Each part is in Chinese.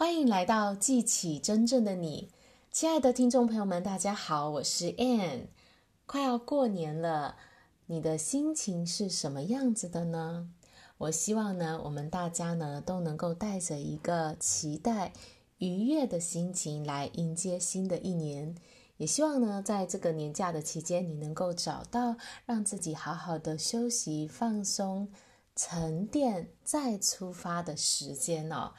欢迎来到记起真正的你，亲爱的听众朋友们，大家好，我是 Ann。快要过年了，你的心情是什么样子的呢？我希望呢，我们大家呢都能够带着一个期待、愉悦的心情来迎接新的一年。也希望呢，在这个年假的期间，你能够找到让自己好好的休息、放松、沉淀、再出发的时间哦。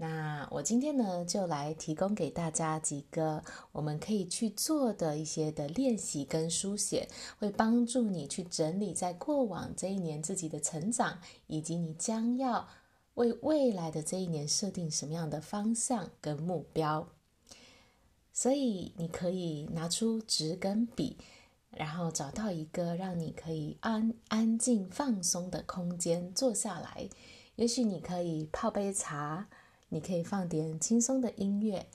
那我今天呢，就来提供给大家几个我们可以去做的一些的练习跟书写，会帮助你去整理在过往这一年自己的成长，以及你将要为未来的这一年设定什么样的方向跟目标。所以你可以拿出纸跟笔，然后找到一个让你可以安安静放松的空间坐下来。也许你可以泡杯茶。你可以放点轻松的音乐，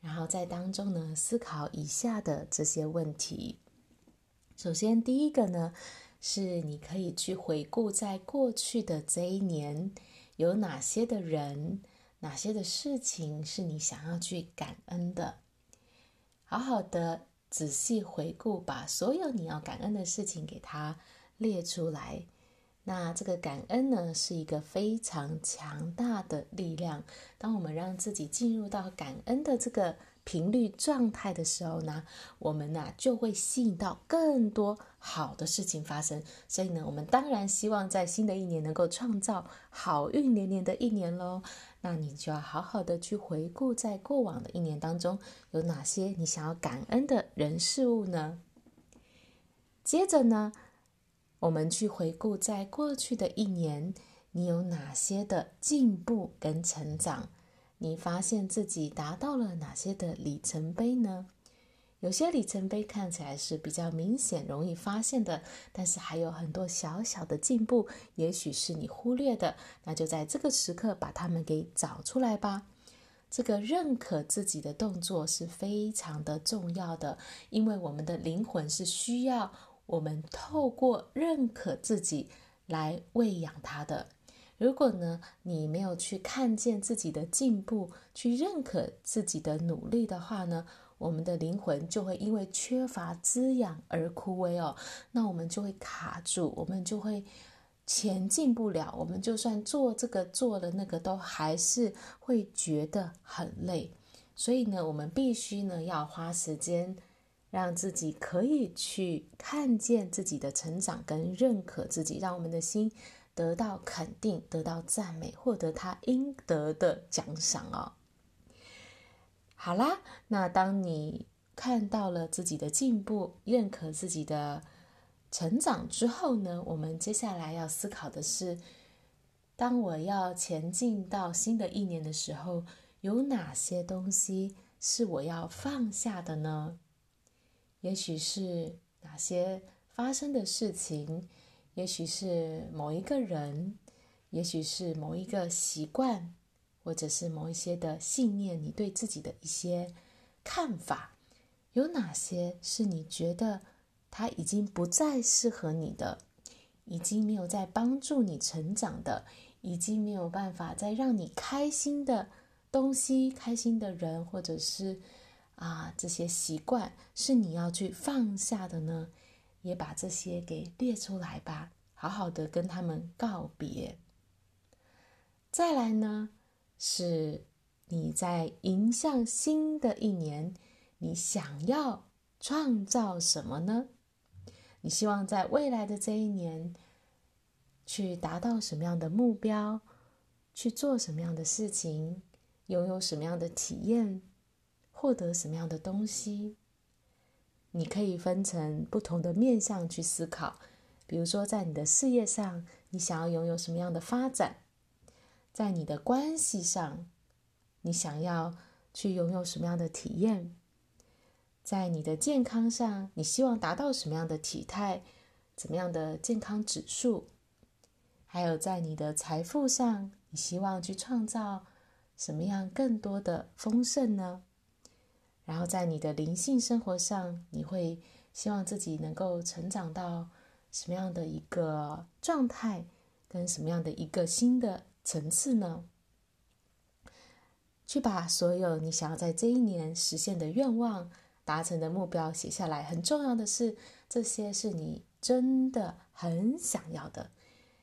然后在当中呢，思考以下的这些问题。首先，第一个呢，是你可以去回顾在过去的这一年，有哪些的人、哪些的事情是你想要去感恩的。好好的仔细回顾，把所有你要感恩的事情给它列出来。那这个感恩呢，是一个非常强大的力量。当我们让自己进入到感恩的这个频率状态的时候呢，我们呢就会吸引到更多好的事情发生。所以呢，我们当然希望在新的一年能够创造好运连连的一年喽。那你就要好好的去回顾，在过往的一年当中有哪些你想要感恩的人事物呢？接着呢，我们去回顾，在过去的一年，你有哪些的进步跟成长？你发现自己达到了哪些的里程碑呢？有些里程碑看起来是比较明显、容易发现的，但是还有很多小小的进步，也许是你忽略的。那就在这个时刻把它们给找出来吧。这个认可自己的动作是非常的重要的，因为我们的灵魂是需要。我们透过认可自己来喂养他的。如果呢，你没有去看见自己的进步，去认可自己的努力的话呢，我们的灵魂就会因为缺乏滋养而枯萎哦。那我们就会卡住，我们就会前进不了。我们就算做这个做了那个，都还是会觉得很累。所以呢，我们必须呢要花时间。让自己可以去看见自己的成长，跟认可自己，让我们的心得到肯定，得到赞美，获得他应得的奖赏哦。好啦，那当你看到了自己的进步，认可自己的成长之后呢，我们接下来要思考的是：当我要前进到新的一年的时候，有哪些东西是我要放下的呢？也许是哪些发生的事情，也许是某一个人，也许是某一个习惯，或者是某一些的信念，你对自己的一些看法，有哪些是你觉得它已经不再适合你的，已经没有在帮助你成长的，已经没有办法再让你开心的东西、开心的人，或者是。啊，这些习惯是你要去放下的呢，也把这些给列出来吧，好好的跟他们告别。再来呢，是你在迎向新的一年，你想要创造什么呢？你希望在未来的这一年去达到什么样的目标，去做什么样的事情，拥有什么样的体验？获得什么样的东西？你可以分成不同的面向去思考。比如说，在你的事业上，你想要拥有什么样的发展？在你的关系上，你想要去拥有什么样的体验？在你的健康上，你希望达到什么样的体态？怎么样的健康指数？还有在你的财富上，你希望去创造什么样更多的丰盛呢？然后在你的灵性生活上，你会希望自己能够成长到什么样的一个状态，跟什么样的一个新的层次呢？去把所有你想要在这一年实现的愿望、达成的目标写下来。很重要的是，这些是你真的很想要的。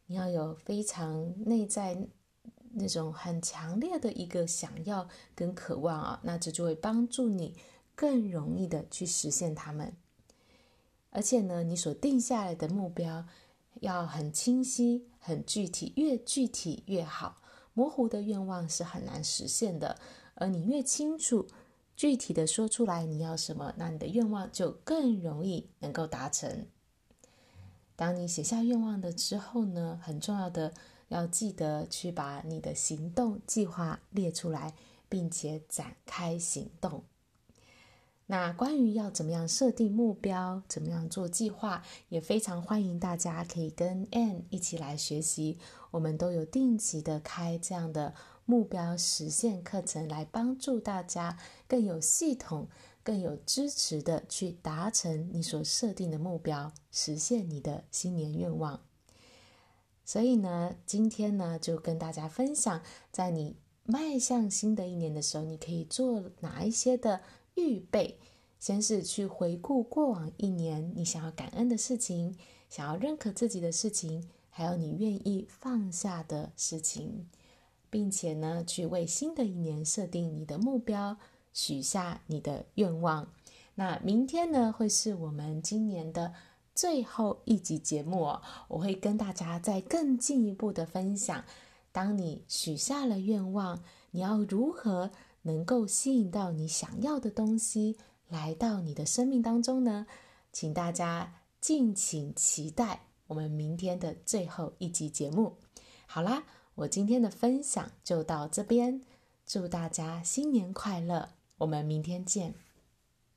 你要有非常内在那种很强烈的一个想要跟渴望啊，那这就会帮助你更容易的去实现它们。而且呢，你所定下来的目标要很清晰、很具体，越具体越好。模糊的愿望是很难实现的，而你越清楚、具体的说出来你要什么，那你的愿望就更容易能够达成。当你写下愿望的之后呢，很重要的要记得去把你的行动计划列出来，并且展开行动。那关于要怎么样设定目标，怎么样做计划，也非常欢迎大家可以跟 Ann 一起来学习。我们都有定期的开这样的目标实现课程，来帮助大家更有系统、更有支持的去达成你所设定的目标，实现你的新年愿望。所以呢，今天呢，就跟大家分享，在你迈向新的一年的时候，你可以做哪一些的预备。先是去回顾过往一年你想要感恩的事情，想要认可自己的事情。还有你愿意放下的事情，并且呢，去为新的一年设定你的目标，许下你的愿望。那明天呢，会是我们今年的最后一集节目哦。我会跟大家再更进一步的分享，当你许下了愿望，你要如何能够吸引到你想要的东西来到你的生命当中呢？请大家敬请期待。我们明天的最后一集节目，好啦，我今天的分享就到这边，祝大家新年快乐，我们明天见。